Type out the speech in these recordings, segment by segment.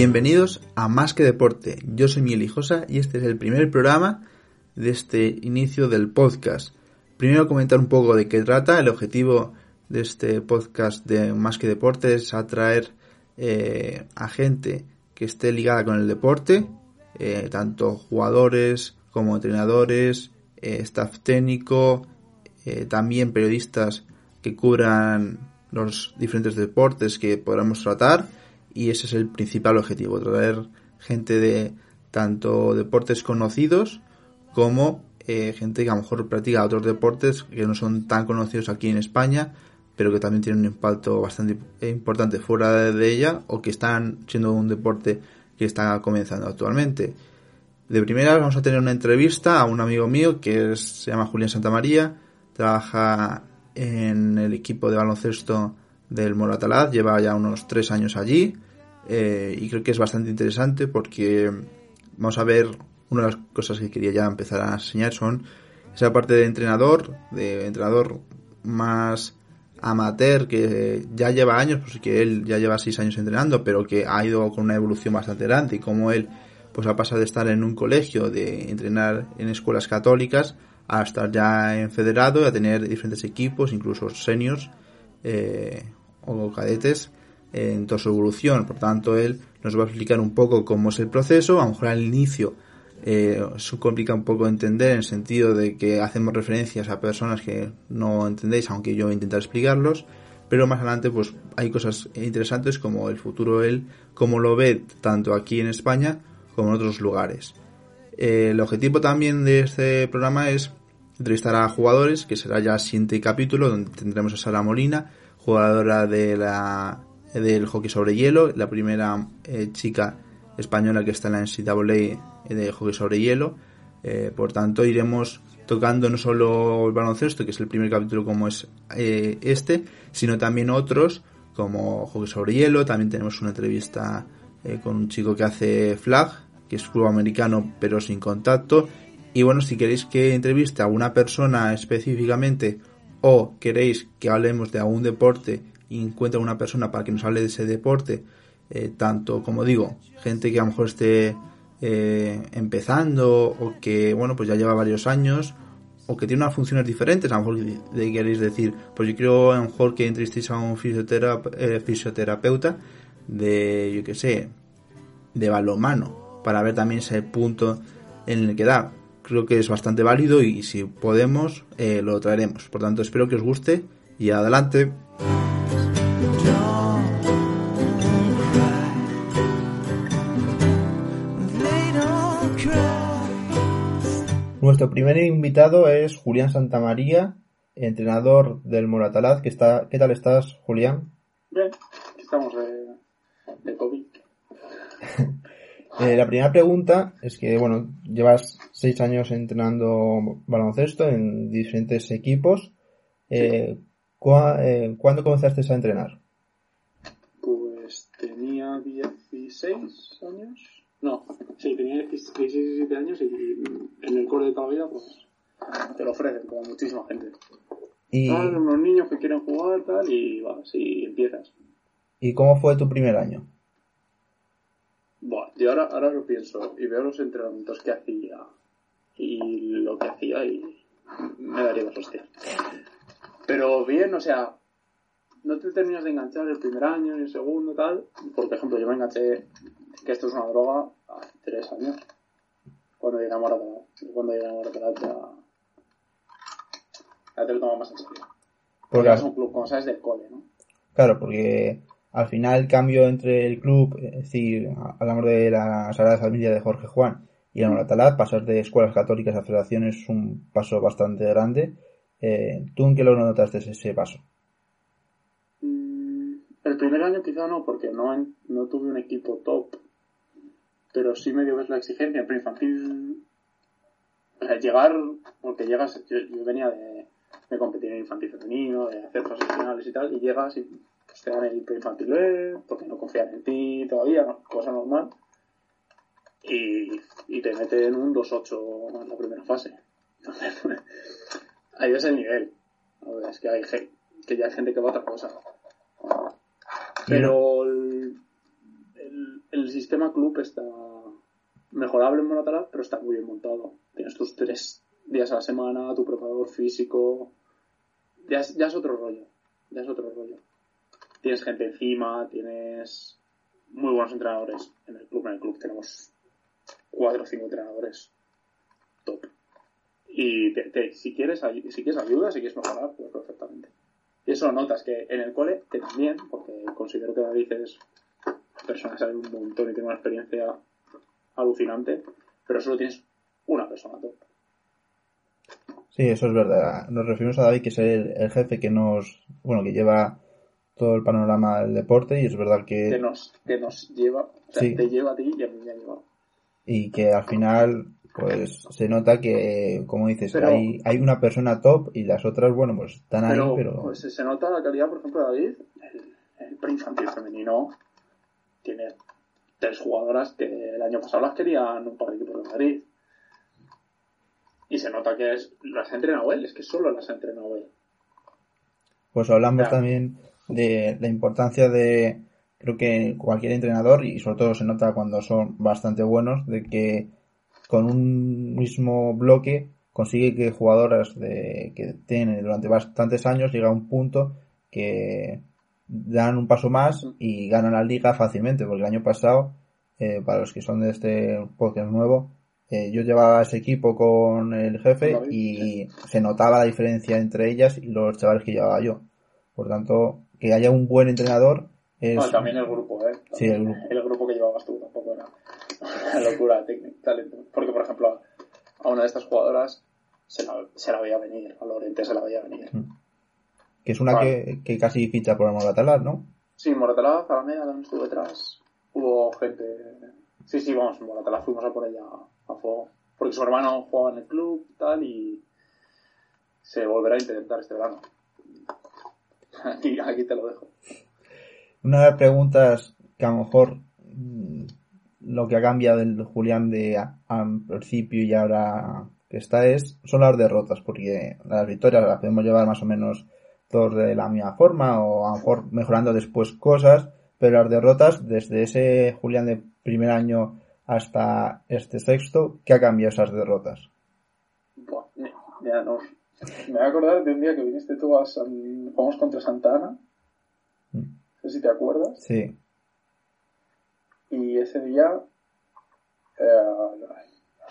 Bienvenidos a Más que Deporte. Yo soy Miguel Hijosa y este es el primer programa de este inicio del podcast. Primero comentar un poco de qué trata. El objetivo de este podcast de Más que Deporte es atraer eh, a gente que esté ligada con el deporte, eh, tanto jugadores como entrenadores, eh, staff técnico, también periodistas que cubran los diferentes deportes que podamos tratar y ese es el principal objetivo, traer gente de tanto deportes conocidos como eh, gente que a lo mejor practica otros deportes que no son tan conocidos aquí en España, pero que también tienen un impacto bastante importante fuera de ella o que están siendo un deporte que está comenzando actualmente. De primera vamos a tener una entrevista a un amigo mío que se llama Julián Santamaría, trabaja en el equipo de baloncesto del Moratalaz, lleva ya unos tres años allí eh, y creo que es bastante interesante porque vamos a ver una de las cosas que quería ya empezar a enseñar son esa parte de entrenador, de entrenador más amateur que ya lleva años, pues que él ya lleva seis años entrenando, pero que ha ido con una evolución bastante grande y como él pues ha pasado de estar en un colegio, de entrenar en escuelas católicas, a estar ya en federado, a tener diferentes equipos, incluso seniors eh, o cadetes en toda su evolución. Por tanto, él nos va a explicar un poco cómo es el proceso. A lo mejor al inicio eh, se complica un poco entender en el sentido de que hacemos referencias a personas que no entendéis, aunque yo voy explicarlos. Pero más adelante, pues hay cosas interesantes como el futuro él, cómo lo ve tanto aquí en España como en otros lugares. Eh, el objetivo también de este programa es entrevistar a jugadores, que será ya el siguiente capítulo, donde tendremos a Sara Molina, jugadora de la del hockey sobre hielo, la primera eh, chica española que está en la NCAA eh, de hockey sobre hielo. Eh, por tanto, iremos tocando no solo el baloncesto, que es el primer capítulo como es este, sino también otros como hockey sobre hielo. También tenemos una entrevista con un chico que hace flag, que es club americano pero sin contacto. Y bueno, si queréis que entreviste a una persona específicamente o queréis que hablemos de algún deporte y encuentra una persona para que nos hable de ese deporte, eh, tanto como digo, gente que a lo mejor esté eh, empezando o que, bueno, pues ya lleva varios años o que tiene unas funciones diferentes, a lo mejor de, queréis decir, pues yo quiero a lo mejor que entrevistéis a un eh, fisioterapeuta de, yo que sé, de balomano, para ver también ese punto en el que da. Creo que es bastante válido y si podemos, lo traeremos. Por tanto, espero que os guste y adelante. Nuestro primer invitado es Julián Santamaría, entrenador del Moratalaz. ¿Qué, está, ¿Qué tal estás, Julián? Bien, estamos de, COVID. Eh, la primera pregunta es que, bueno, llevas seis años entrenando baloncesto en diferentes equipos. Eh, eh, ¿Cuándo comenzaste a entrenar? Pues tenía 16 años. No, sí, tenía 16, 17 años y en el core de toda la vida, pues te lo ofrecen, como muchísima gente. Y... Son unos niños que quieren jugar, tal, y va, si empiezas. ¿Y cómo fue tu primer año? Bueno, yo ahora, ahora lo pienso y veo los entrenamientos que hacía y lo que hacía y me daría las hostias. Pero bien, o sea, no te terminas de enganchar el primer año ni el segundo, tal. Por ejemplo, yo me enganché que esto es una droga hace tres años. Cuando llegué a. Cuando llegué a Moratalaz ya, ya te lo tomas más en serio. Porque es un club, como sabes, del cole, ¿no? Claro, porque al final el cambio entre el club, es decir, hablamos de la Sagrada Familia de Jorge Juan y el Moratalaz, pasar de escuelas católicas a federaciones es un paso bastante grande. Eh, ¿Tú en qué lo notaste ese paso? Mm, el primer año quizá no, porque no, no tuve un equipo top pero sí medio ves la exigencia. En infantil o sea, llegar, porque llegas, yo, venía de, de, competir en infantil femenino, de hacer finales y tal, y llegas y pues, te dan el infantil B, porque no confían en ti todavía, cosa normal, y, y te meten un 2-8 en la primera fase. Entonces, ahí ves el nivel. Es que hay que ya hay gente que va a otra cosa. Pero el, sistema club está mejorable en Moratalaz, pero está muy bien montado. Tienes tus tres días a la semana, tu preparador físico. Ya es, ya es otro rollo. Ya es otro rollo. Tienes gente encima, tienes muy buenos entrenadores en el club. En el club tenemos cuatro o cinco entrenadores top. Y si, quieres, si quieres ayuda, si quieres mejorar, pues perfectamente. Y eso notas que en el cole, también, porque considero que David es persona que sabe un montón y tiene una experiencia alucinante, pero solo tienes una persona top. Sí, eso es verdad. Nos referimos a David, que es el, jefe que nos, bueno, que lleva todo el panorama del deporte y es verdad que... Que nos, que nos lleva, o sea, te lleva a ti y a mí me ha llevado. Y que al final, pues se nota que, como dices, hay, hay una persona top y las otras, bueno, pues están ahí, pero... Pues se nota la calidad, por ejemplo, David, el, el pre-infantil femenino tiene tres jugadoras que el año pasado las querían un par de equipos de Madrid. Y se nota que es, las ha entrenado él, es que solo las ha entrenado él. Pues hablamos también de la importancia de, creo que cualquier entrenador, y sobre todo se nota cuando son bastante buenos, de que con un mismo bloque consigue que jugadoras de, que tienen durante bastantes años llega a un punto que dan un paso más y ganan la liga fácilmente, porque el año pasado, eh, para los que son de este podcast nuevo, eh, yo llevaba ese equipo con el jefe y se notaba la diferencia entre ellas y los chavales que llevaba yo. Por tanto, que haya un buen entrenador es... también el grupo, ¿eh? sí, el grupo. El grupo que llevabas tú tampoco era una locura técnica, talento. Porque, por ejemplo, a una de estas jugadoras se la, se la veía venir, a Lorente se la veía venir. Mm que es una que, que, casi ficha por el Moratalaz, ¿no? Sí, Moratalaz, Alameda también estuvo detrás. Hubo gente. Sí, sí, vamos, Moratalaz fuimos a por ella a fuego. Porque su hermano jugaba en el club tal y se volverá a intentar este verano. Aquí, aquí te lo dejo. Una de las preguntas que a lo mejor mm, lo que ha cambiado del Julián de al principio y ahora que está es son las derrotas, porque las victorias las podemos llevar más o menos todos de la misma forma o a lo mejor mejorando después cosas, pero las derrotas desde ese Julián de primer año hasta este sexto, ¿qué ha cambiado esas derrotas? Ya no. Me voy a acordar de un día que viniste tú a San... Jugamos contra Santa Ana. Mm. No sé si te acuerdas. Sí. Y ese día eh,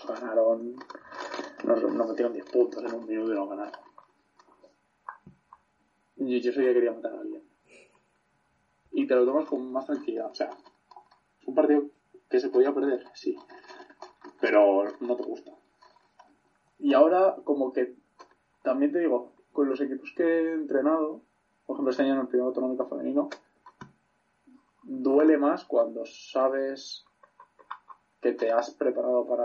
nos ganaron, nos, nos metieron 10 puntos en un minuto y nos ganaron. Yo, yo que quería matar a alguien. Y te lo tomas con más tranquilidad. O sea, es un partido que se podía perder, sí. Pero no te gusta. Y ahora, como que también te digo, con los equipos que he entrenado, por ejemplo, este año en el primer autonómico femenino, duele más cuando sabes que te has preparado para.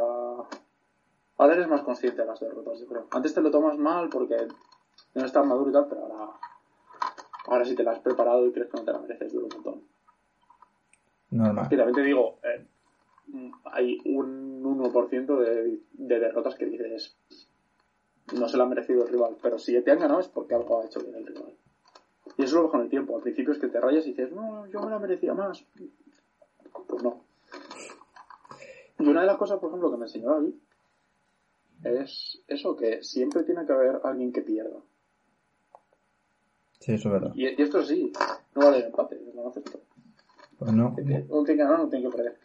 Ahora eres más consciente de las derrotas, yo creo. Antes te lo tomas mal porque no estás maduro y tal, pero ahora Ahora si te la has preparado y crees que no te la mereces, duro un montón. Normal. Y también te digo, eh, hay un 1% de, de derrotas que dices, no se la ha merecido el rival, pero si te han ganado es porque algo ha hecho bien el rival. Y eso lo ves con el tiempo. Al principio es que te rayas y dices, no, yo me la merecía más. Pues no. Y una de las cosas, por ejemplo, que me enseñó David es eso, que siempre tiene que haber alguien que pierda. Sí, eso es verdad. Y, esto sí, no vale el empate, no acepto. Pues no. Uno tiene que ganar, no tiene que perder.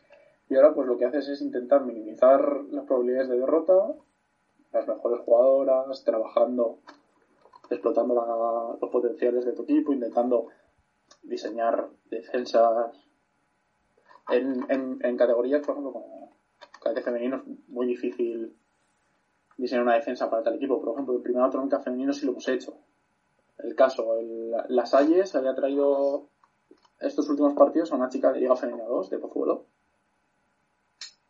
Y ahora pues lo que haces es intentar minimizar las probabilidades de derrota, las mejores jugadoras, trabajando, explotando los potenciales de tu equipo, intentando diseñar defensas en, en, en categorías, por ejemplo, como cadete femenino es muy difícil diseñar una defensa para tal equipo. Por ejemplo, el primer autonómica femenino sí lo hemos hecho el caso, el, la Salles había traído estos últimos partidos a una chica de Liga Femenina 2 de Pozuelo.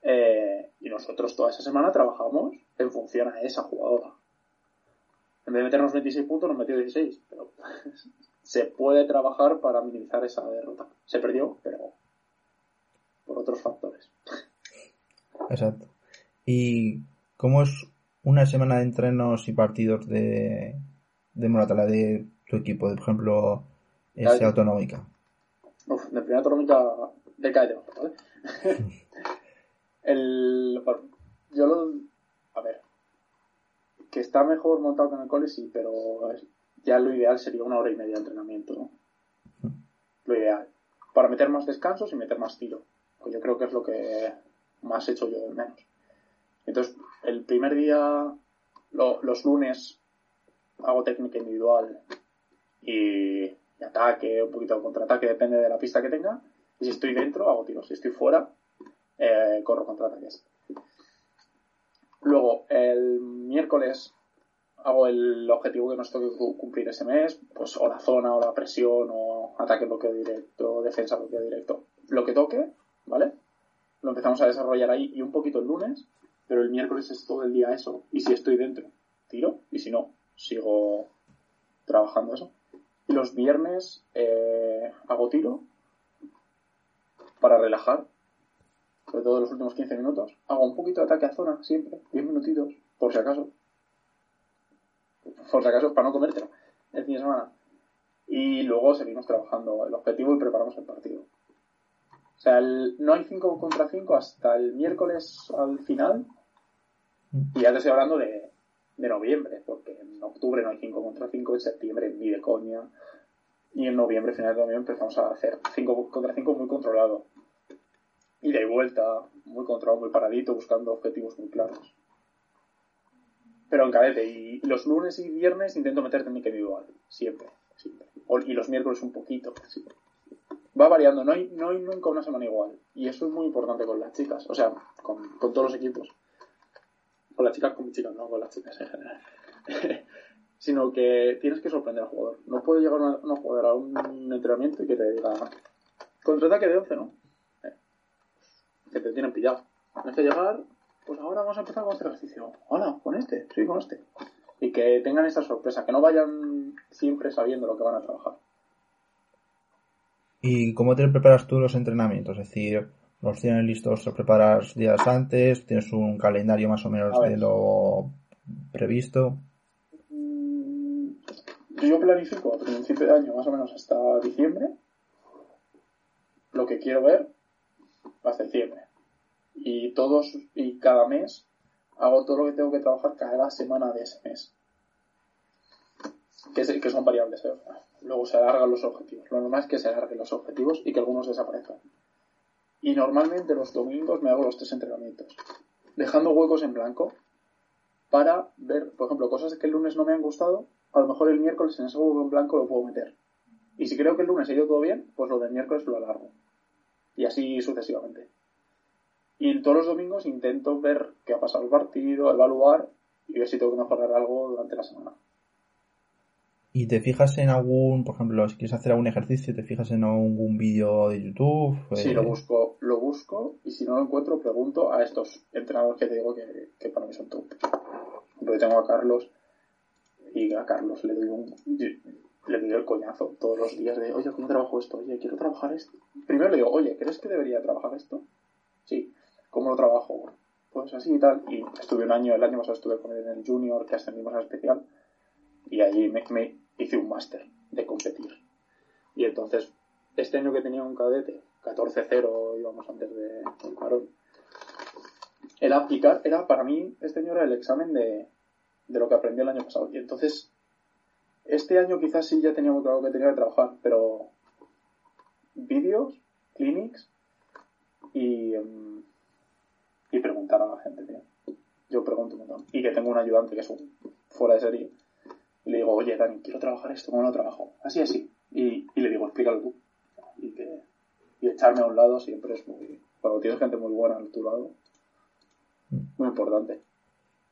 Eh, y nosotros toda esa semana trabajamos en función a esa jugadora. En vez de meternos 26 puntos, nos metió 16. Pero se puede trabajar para minimizar esa derrota. Se perdió, pero por otros factores. Exacto. ¿Y cómo es una semana de entrenos y partidos de, de Moratala de tu equipo, de, por ejemplo, esa autonómica? Uf, de primera autonómica De cállate, ¿vale? el, bueno, yo lo... A ver. Que está mejor montado que en el cole, sí, pero ya lo ideal sería una hora y media de entrenamiento, ¿no? Lo ideal. Para meter más descansos y meter más tiro. Pues yo creo que es lo que más he hecho yo de menos. Entonces, el primer día, los lunes, hago técnica individual y, ataque, un poquito de contraataque, depende de la pista que tenga. Y si estoy dentro, hago tiros. Si estoy fuera, eh, corro contraataques. Luego, el miércoles hago el objetivo que nos toque cumplir ese mes, pues o la zona, o la presión, o ataque bloqueo directo, defensa bloqueo directo. Lo que toque, ¿vale? Lo empezamos a desarrollar ahí y un poquito el lunes, pero el miércoles es todo el día eso. Y si estoy dentro, tiro, y si no, sigo trabajando eso. Y los viernes eh, hago tiro para relajar, sobre todo los últimos 15 minutos. Hago un poquito de ataque a zona, siempre, 10 minutitos, por si acaso. Por si acaso, para no comértelo, el fin de semana. Y luego seguimos trabajando el objetivo y preparamos el partido. O sea, no hay 5 contra 5 hasta el miércoles al final. Y ya te estoy hablando de, de noviembre, porque en octubre no hay 5 contra 5, en septiembre ni de coña. Y en noviembre, final de noviembre, empezamos a hacer 5 contra 5 muy controlado. Y de vuelta, muy controlado, muy paradito, buscando objetivos muy claros. Pero en cadete. Y los lunes y viernes intento meter técnica individual. Siempre. siempre. Y los miércoles un poquito. Va variando. No hay, no hay nunca una semana igual. Y eso es muy importante con las chicas. O sea, con todos los equipos. Con las chicas, con mis chicas, no con las chicas en general. Sino que tienes que sorprender al jugador. No puede llegar una, una jugadora a un entrenamiento y que te diga contraataque de 11, ¿no? Eh, que te tienen pillado. Tienes que llegar, pues ahora vamos a empezar con este ejercicio. Hola, con este, sí, con este. Y que tengan esa sorpresa, que no vayan siempre sabiendo lo que van a trabajar. ¿Y cómo te preparas tú los entrenamientos? Es decir, los tienes listos, los preparas días antes, tienes un calendario más o menos de lo previsto. Mm, yo planifico a principio de año, más o menos hasta diciembre, lo que quiero ver hasta diciembre. Y todos, y cada mes, hago todo lo que tengo que trabajar cada semana de ese mes. Que, que son variables, ¿eh? Luego se alargan los objetivos. Lo normal es que se alarguen los objetivos y que algunos desaparezcan. Y normalmente los domingos me hago los tres entrenamientos, dejando huecos en blanco para ver, por ejemplo, cosas que el lunes no me han gustado, a lo mejor el miércoles en ese hueco en blanco lo puedo meter. Y si creo que el lunes ha ido todo bien, pues lo del miércoles lo alargo. Y así sucesivamente. Y todos los domingos intento ver qué ha pasado el partido, evaluar y ver si tengo que mejorar algo durante la semana. ¿Y te fijas en algún, por ejemplo, si quieres hacer algún ejercicio, te fijas en algún vídeo de YouTube? Sí, lo busco, lo busco y si no lo encuentro, pregunto a estos entrenadores que te digo que, para mí son top. Porque tengo a Carlos y a Carlos le doy un, le doy el coñazo todos los días de, oye, ¿cómo trabajo esto? Oye, quiero trabajar esto. Primero le digo, oye, ¿crees que debería trabajar esto? Sí. ¿Cómo lo trabajo? Pues así y tal. Y estuve un año, el año pasado estuve con él en el Junior, que ascendimos a especial y allí me, hice un máster de competir. Y entonces, este año que tenía un cadete, 14-0 íbamos antes de varón, era aplicar, era para mí, este año era el examen de, de lo que aprendí el año pasado. Y entonces, este año quizás sí ya tenía muy claro que tenía que trabajar, pero vídeos, clinics y, em, y preguntar a la gente, Yo pregunto un montón. Y que tengo un ayudante que es un fuera de serie y le digo, oye, Dani, quiero trabajar esto, ¿cómo lo trabajo? Así, así. Y, y le digo, explícalo tú. Y, que, y echarme a un lado siempre es muy... Cuando tienes gente muy buena a tu lado, muy importante.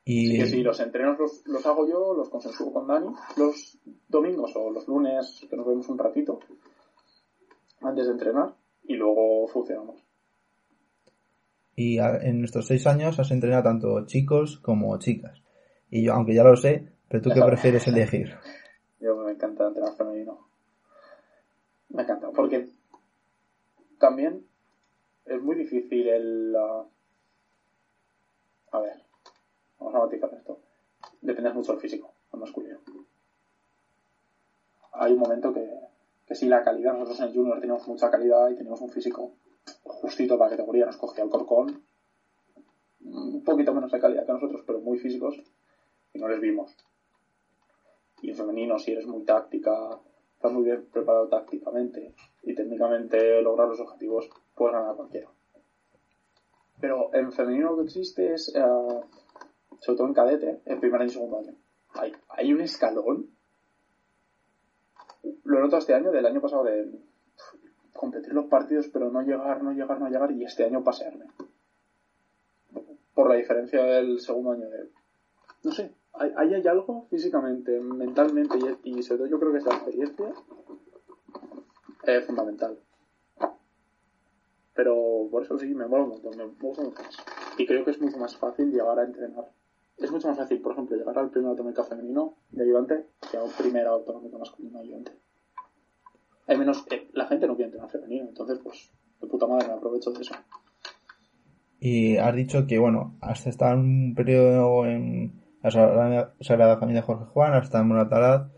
Y Así que si los entrenos los, los hago yo, los consensúo con Dani, los domingos o los lunes, que nos vemos un ratito, antes de entrenar, y luego funcionamos. Y en estos seis años has entrenado tanto chicos como chicas. Y yo, aunque ya lo sé, ¿Pero tú qué prefieres elegir? Yo me encanta entrenar femenino. Me encanta, porque también es muy difícil el... a ver, vamos a matizar esto. Depende mucho del físico, el masculino. Hay un momento que, que sí, la calidad, nosotros en el junior tenemos mucha calidad y tenemos un físico justito para categoría nos cogía el Corcón, un poquito menos de calidad que nosotros, pero muy físicos, y no les vimos. Y en femenino, si eres muy táctica, estás muy bien preparado tácticamente y técnicamente lograr los objetivos, puedes ganar cualquiera. Pero en femenino lo que existe es, eh, sobre todo en cadete, en primer año y segundo año. Hay, hay un escalón. Lo he notado este año, del año pasado, de competir los partidos, pero no llegar, no llegar, no llegar, y este año pasearme. Por la diferencia del segundo año de. No sé, ahí hay, algo físicamente, mentalmente, y, sobre todo yo creo que esa experiencia es fundamental. Pero por eso sí, me mola un montón, me gusta mucho más. Y creo que es mucho más fácil llegar a entrenar. Es mucho más fácil, por ejemplo, llegar al primer autonómico femenino de ayudante que a un primer autonómico masculino de ayudante. Hay menos, eh, la gente no quiere entrenar femenino, entonces pues de puta madre me aprovecho de eso. Y has dicho que, bueno, has estado un periodo en la Sagrada Familia Jorge Juan, has estado en Moratalaz,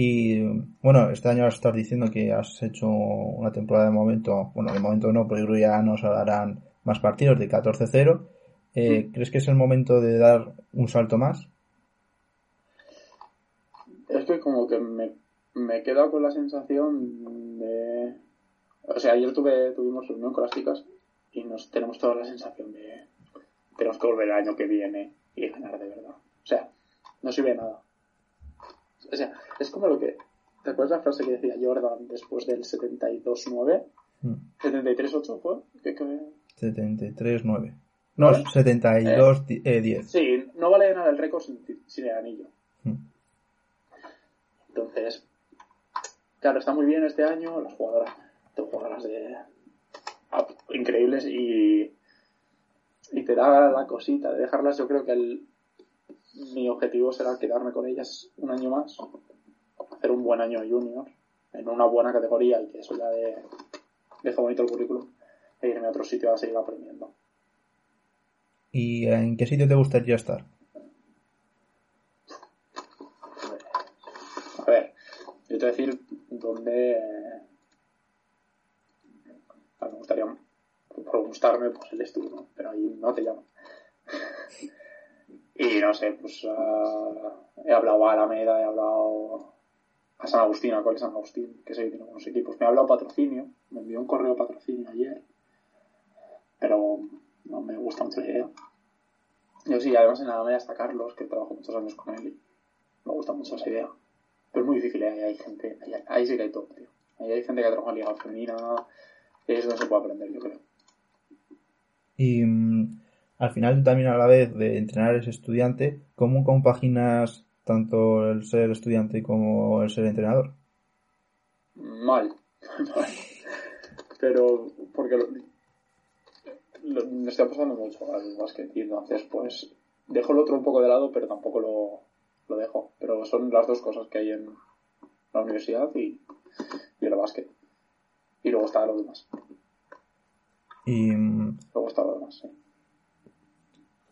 y bueno, este año estás diciendo que has hecho una temporada de momento, bueno, de momento no, porque ya nos harán más partidos de 14-0. Eh, ¿Crees que es el momento de dar un salto más? Es que como que me, me he quedado con la sensación de... O sea, ayer tuve, tuvimos reunión con las chicas y nos tenemos toda la sensación de tenemos que volver el año que viene y ganar de verdad. O sea, no sirve de nada o sea, es como lo que. ¿Te acuerdas la frase que decía Jordan después del 72-9? 73-8 fue. ¿Qué, 73-9. No, 72-10. Eh, sí, no vale nada el récord sin, el anillo. Mm. Entonces, claro, está muy bien este año. Las jugadoras, tengo jugadoras de, increíbles y, y te da la cosita de dejarlas. Yo creo que el, mi objetivo será quedarme con ellas un año más, hacer un buen año junior, en una buena categoría y que eso ya de, deje bonito el currículum, e irme a otro sitio a seguir aprendiendo. ¿Y en qué sitio te gustaría estar? A ver, yo te voy a decir dónde me gustaría, por gustarme, pues el estudio, pero ahí no te llamo. Y no sé, pues uh, he hablado a Alameda, he hablado a San Agustín, a cuál es San Agustín, que que tiene buenos equipos. Me ha hablado patrocinio, me envió un correo patrocinio ayer, pero no me gusta mucho la idea. Yo sí, además en Alameda está Carlos, que trabajo muchos años con él me gusta mucho esa idea. Pero es muy difícil, ¿eh? ahí hay gente, ahí, sí que hay todo, tío. Ahí hay gente que ha trabajado en Liga Femenina, y eso se puede aprender, yo creo. Y mm, al final también a la vez de entrenar ese estudiante, ¿cómo compaginas tanto el ser estudiante como el ser entrenador? Mal, Pero porque me está pasando mucho al básquet y entonces pues dejo el otro un poco de lado, pero tampoco lo, lo dejo. Pero son las dos cosas que hay en la universidad y, y el básquet. Y luego está lo demás. Y luego está lo demás, sí.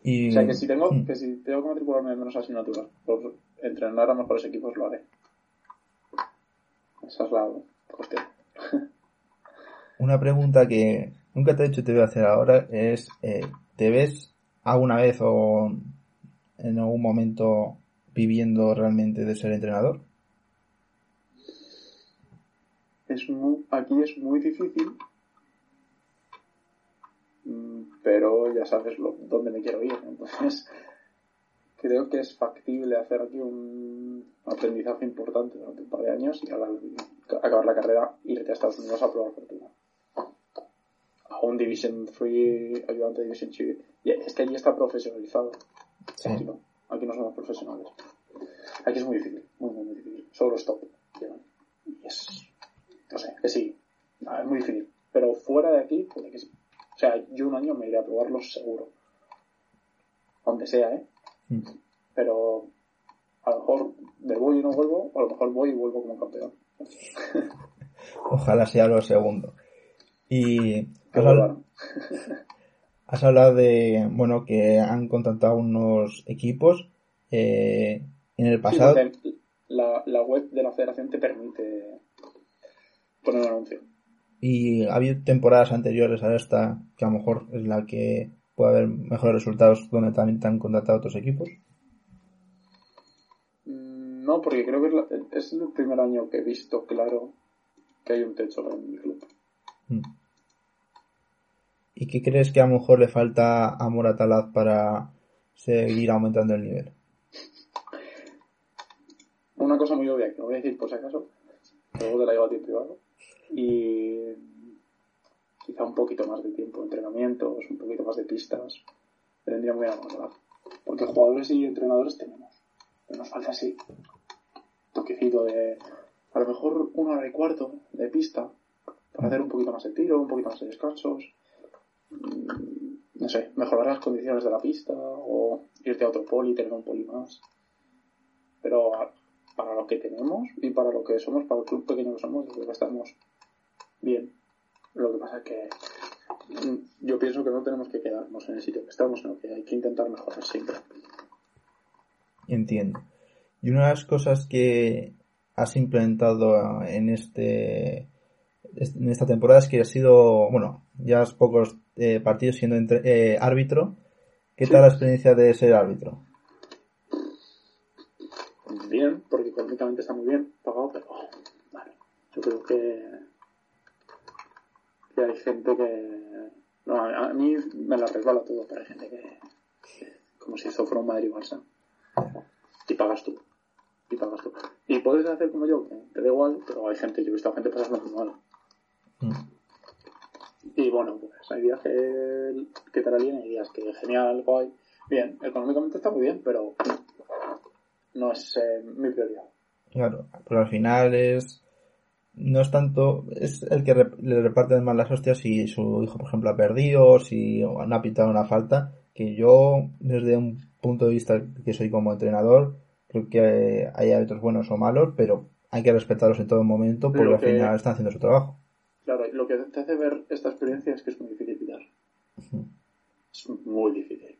O sea, que si tengo, mm. que si tengo que matricularme en menos asignaturas por entrenar a mejores equipos, lo haré. Esa es la cuestión. Una pregunta que nunca te he hecho y te voy a hacer ahora es, eh, ¿te ves alguna vez o en algún momento viviendo realmente de ser entrenador? Es aquí es muy difícil ya sabes lo, dónde me quiero ir. Entonces, creo que es factible hacer aquí un aprendizaje importante durante un par de años y al acabar la carrera irte a Estados Unidos a probar fortuna. A un Division 3, ayudante de Division 2. Es que allí está profesionalizado. Aquí no. Aquí no somos profesionales. Aquí es muy difícil, muy, muy, muy difícil. Solo stop. Y es. No sé, que sí. es muy difícil. Pero fuera de aquí, puede que sí. O sea, yo un año me iré a probarlo seguro. Donde sea, ¿eh? Mm. Pero a lo mejor me voy y no vuelvo, o a lo mejor voy y vuelvo como campeón. Ojalá sea lo segundo. Y has, hablado, de, bueno, que han contactado unos equipos eh, en el pasado. la, la web de la federación te permite poner un anuncio. Y ha habido temporadas anteriores a esta que a lo mejor es la que puede haber mejores resultados donde también te han contratado otros equipos. Mm, no, porque creo que es, el primer año que he visto claro que hay un techo en mi club. Mm. ¿Y qué crees que a lo mejor le falta a Moratalaz para seguir aumentando el nivel? Una cosa muy obvia que no voy a decir por si acaso, luego te la llevo a ti privado. Y quizá un poquito más de tiempo de entrenamientos, un poquito más de pistas. Le vendría muy bien Porque jugadores y entrenadores tenemos. Pero nos falta así. Toquecito de. A lo mejor una hora y cuarto de pista. Para hacer un poquito más de tiro, un poquito más de descansos Mm, no sé, mejorar las condiciones de la pista o irte a otro poli, tener un poli más. Pero para lo que tenemos y para lo que somos, para el club pequeño que somos, creo que estamos bien. Lo que pasa es que mm, yo pienso que no tenemos que quedarnos en el sitio que estamos, sino que hay que intentar mejorar siempre. Entiendo. Y una de las cosas que has implementado en este en esta temporada es que has sido, bueno, ya has pocos eh, partidos siendo entre, eh, árbitro. ¿Qué tal la experiencia de ser árbitro? Bien, porque económicamente está muy bien pagado, pero vale, yo creo que, que hay gente que... No, a mí me la resbala todo, pero hay gente que... como si esto fuera un Madrid-Barça. Y pagas tú. Y pagas tú. Y puedes hacer como yo, que te da igual, pero hay gente, yo he visto a gente pasarlo muy mal. Mm. Y bueno, pues hay días que, que te la bien, hay días que genial, guay. Bien, económicamente está muy bien, pero no es eh, mi prioridad. Claro, pero al final es. No es tanto. Es el que le reparte más las hostias si su hijo, por ejemplo, ha perdido, si no ha pintado una falta. Que yo, desde un punto de vista que soy como entrenador, creo que hay árbitros buenos o malos, pero hay que respetarlos en todo momento porque al final están haciendo su trabajo. Claro, lo que te hace ver esta experiencia es que es muy difícil quitar. Es muy difícil.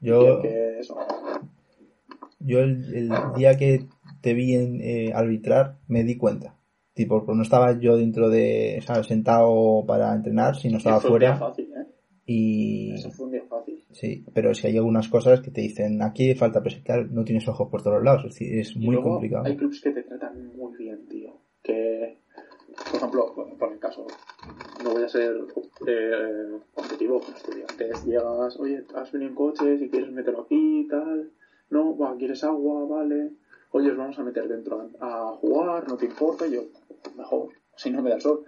Yo, yo el, día que te vi en, eh, arbitrar me di cuenta. Tipo, no estaba yo dentro de, ¿sabes? Sentado para entrenar, sino estaba fuera. Fácil, ¿eh? Y... Eso fue un día fácil. Sí, pero si hay algunas cosas que te dicen, aquí falta presentar, no tienes ojos por todos lados, es decir, es muy complicado. Hay clubs que te tratan muy bien, tío. Que por ejemplo, por el caso, no voy a ser eh, objetivo con estudiantes. Llegas, oye, has venido en coche, si quieres meterlo aquí y tal. No, va, quieres agua, vale. Oye, os vamos a meter dentro a, jugar, no te importa. yo, mejor, si no me da el sol.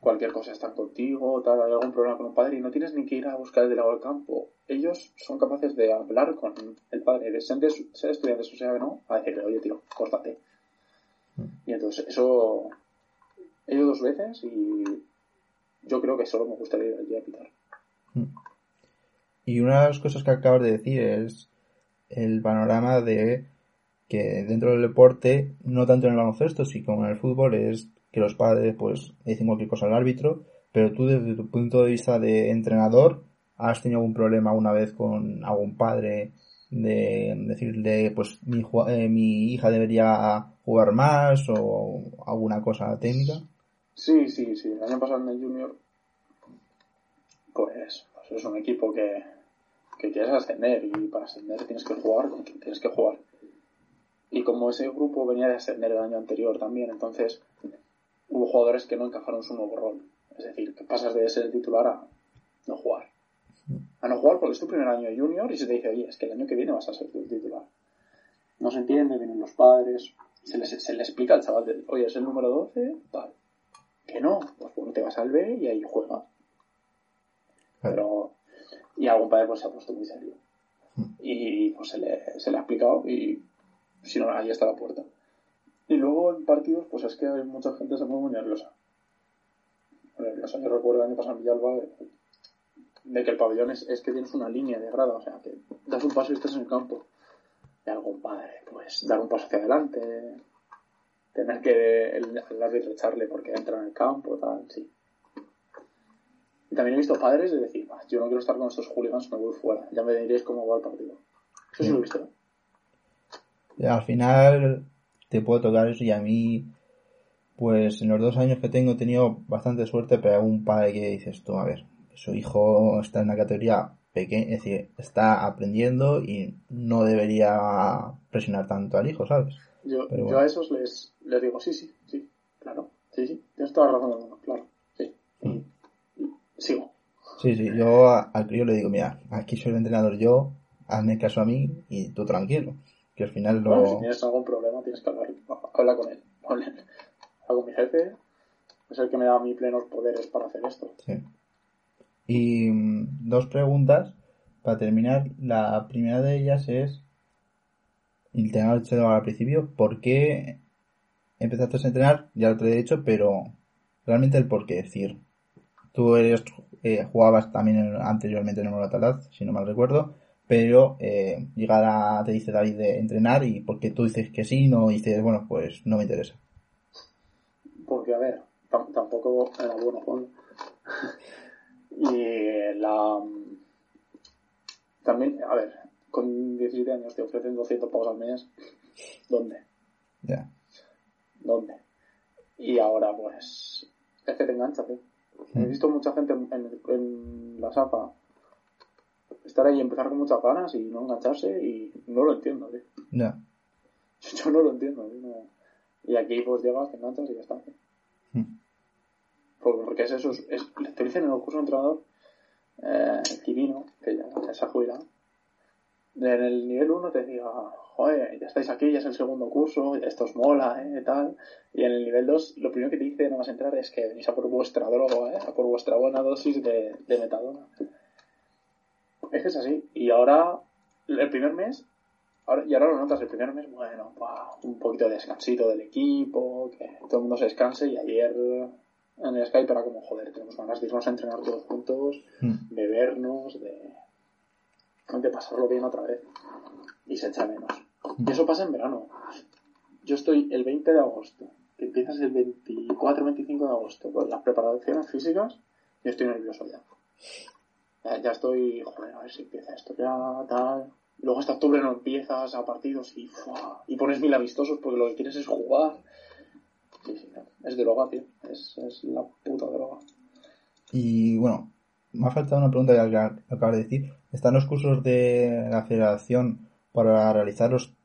Cualquier cosa están contigo, tal, hay algún problema con un padre y no tienes ni que ir a buscar el delegado del campo. Ellos son capaces de hablar con el padre, de ser, ser estudiantes o sea que no, a decirle, oye, tío, córtate. Y entonces eso He ido dos veces y yo creo que solo me gustaría ir allí a pitar. Y una de las cosas que acabas de decir es el panorama de que dentro del deporte, no tanto en el baloncesto, sino como en el fútbol, es que los padres pues dicen cualquier cosa al árbitro, pero tú desde tu punto de vista de entrenador, ¿has tenido algún problema alguna vez con algún padre de decirle pues mi, eh, mi hija debería jugar más o alguna cosa técnica? Sí, sí, sí. El año pasado en el Junior, pues, pues, es un equipo que, que quieres ascender y para ascender tienes que jugar con quien tienes que jugar. Y como ese grupo venía de ascender el año anterior también, entonces hubo jugadores que no encajaron su nuevo rol. Es decir, que pasas de ser el titular a no jugar. A no jugar porque es tu primer año de junior y se te dice, oye, es que el año que viene vas a ser el titular. No se entiende, vienen los padres, se les, se le explica al chaval, oye, es el número 12, tal que no, pues bueno, te vas al B y ahí juega. Pero, y algún padre pues se ha puesto muy serio. Hmm. Y pues se le, se le ha explicado y si no, ahí está la puerta. Y luego en partidos, pues es que hay mucha gente se pone muy nerviosa. Nerviosa. Yo recuerdo el año pasado en Villalba de, de, que el pabellón es, es, que tienes una línea de grada, o sea, que das un paso y estás en el campo. Y algún padre, pues dar un paso hacia adelante, tener que el, árbitro echarle porque entra en el campo, tal, sí. Y también he visto padres de decir, yo no quiero estar con estos hooligans, me voy fuera, ya me diréis cómo va el partido. Eso sí lo he visto. Al final te puedo tocar eso y a mí Pues en los dos años que tengo he tenido bastante suerte, pero hay un padre que dices tú, a ver, su hijo está en una categoría pequeña, es decir, está aprendiendo y no debería presionar tanto al hijo, ¿sabes? Yo, yo a esos les, les digo, sí, sí, sí, claro, sí, sí, tienes toda la razón del mundo, claro, sí. Mm. Sigo. Sí, sí, yo al crío le digo, mira, aquí soy el entrenador yo, hazme caso a mí y tú tranquilo. Que al final lo... Bueno, si tienes algún problema tienes que hablar, habla con él. Habla con mi jefe, es el que me da a mí plenos poderes para hacer esto. Sí. Y mm, dos preguntas para terminar. La primera de ellas es, y te he al principio, ¿por qué empezaste a entrenar? Ya lo te he dicho, pero realmente el por qué. Es decir, tú eres, eh, jugabas también anteriormente en el Moratalaz, si no mal recuerdo, pero eh, llegada te dice David de entrenar y porque tú dices que sí, no dices, bueno, pues no me interesa. Porque, a ver, tampoco era bueno y la... También, a ver, con 17 años te ofrecen 200 pavos al mes. ¿Dónde? Ya. ¿Dónde? Y ahora, pues, es que te engancha, tío. He mm. visto mucha gente en, en la SAPA estar ahí y empezar con muchas ganas y no engancharse y no lo entiendo, tío. No. Yo, no lo entiendo, tío. Y aquí pues llegas, te enganchas y ya está. Hmm. Porque es eso, es, te dicen en el curso de entrenador eh, divino, que ya, se ha jubilado. En el nivel 1 te diga, joder, ya estáis aquí, ya es el segundo curso, esto os mola, eh, tal. Y en el nivel 2, lo primero que te dice nada más entrar es que venís a por vuestra droga, eh, a por vuestra buena dosis de, de metadona. Es que es así. Y ahora, el primer mes, ahora, y ahora lo notas, el primer mes, bueno, un poquito de descansito del equipo, que todo el mundo se descanse. Y ayer en el Skype era como, joder, tenemos ganas de irnos a entrenar todos juntos, hmm. de vernos, de, de pasarlo bien otra vez. Y se echa menos. Y eso pasa en verano. Yo estoy el 20 de agosto, que empiezas el 24-25 de agosto con las preparaciones físicas, y estoy nervioso ya ya, estoy, joder, a ver si empieza esto ya, tal. Luego hasta octubre no empiezas a partidos y, y pones mil amistosos porque lo que quieres es jugar. Sí, sí, es droga, tío. Es, es la puta droga. Y bueno, me ha faltado una pregunta que acabas de decir. ¿Están los cursos de la federación para realizarlos?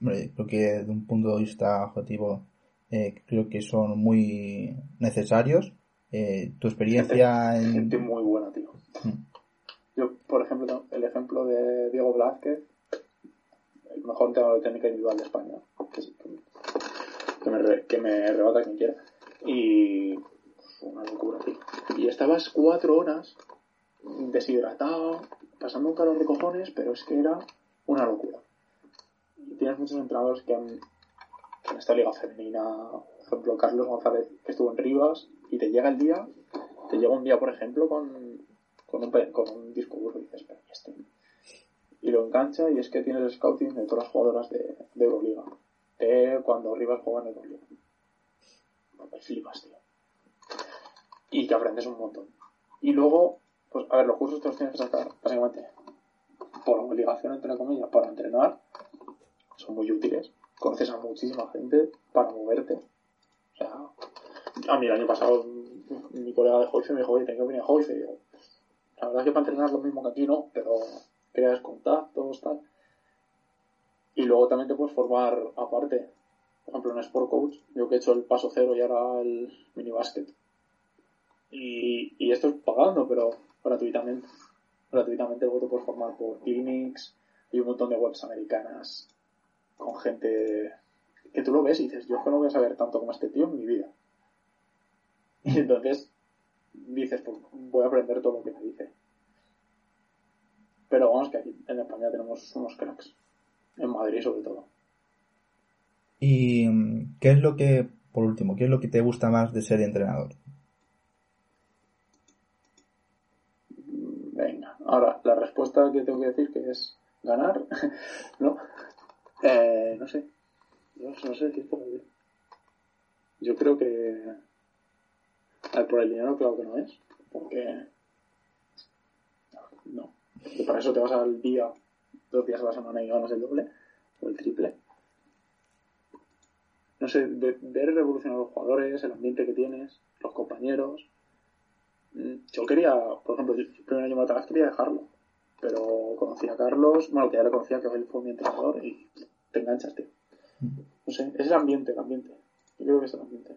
Hombre, creo que de un punto de vista objetivo eh, creo que son muy necesarios. Eh, tu experiencia en... Gente muy buena, tío. Yo, por ejemplo, el ejemplo de Diego Blázquez, el mejor entrenador de técnica individual de España, que, me, que me rebata quien quiera. Y una locura, tío. Y estabas cuatro horas deshidratado, pasando un calor de cojones, pero es que era una locura. Y tienes muchos entrenadores que han, en esta liga femenina, por ejemplo, Carlos González, que estuvo en Rivas, y te llega el día, te llega un día, por ejemplo, con con un, disco duro y dices, pero ¿y este? Y lo engancha y es que tienes el scouting de todas las jugadoras de, Euroliga. De cuando Rivas juega en Euroliga. Me flipas, tío. Y te aprendes un montón. Y luego, pues a ver, los cursos te los tienes que sacar básicamente por obligación, entre comillas, para entrenar. Son muy útiles. Conoces a muchísima gente para moverte. O sea, a mí el año pasado mi colega de Joyce me dijo, oye, tengo que venir a Joyce. Y yo, la verdad es que para entrenar lo mismo que aquí no, pero creas contactos, tal. Y luego también te puedes formar aparte. Por ejemplo, en Sport Coach, yo que he hecho el paso cero y ahora el mini basket. Y, y esto es pagando, pero gratuitamente. Gratuitamente luego te puedes formar por clinics y un montón de webs americanas con gente que tú lo ves y dices, yo no voy a saber tanto como este tío en mi vida. Y entonces dices, pues voy a aprender todo lo que me dice. Pero vamos, que aquí en España tenemos unos cracks. En Madrid sobre todo. ¿Y qué es lo que, por último, qué es lo que te gusta más de ser entrenador? Venga, ahora la respuesta que tengo que decir que es ganar, ¿no? Eh, no sé. No, no sé decir Yo creo que por el dinero, claro que no es. Porque. No. Que para eso te vas al día, dos días a la semana y ganas el doble o el triple. no sé, ver revolucionar a los jugadores, el ambiente que tienes, los compañeros. Mm, yo quería, por ejemplo, el primer año de quería dejarlo, pero conocí a Carlos, bueno, que ya le conocía, que él fue mi entrenador y te enganchas, tío. No sé, es el ambiente, el ambiente. Yo creo que es el ambiente.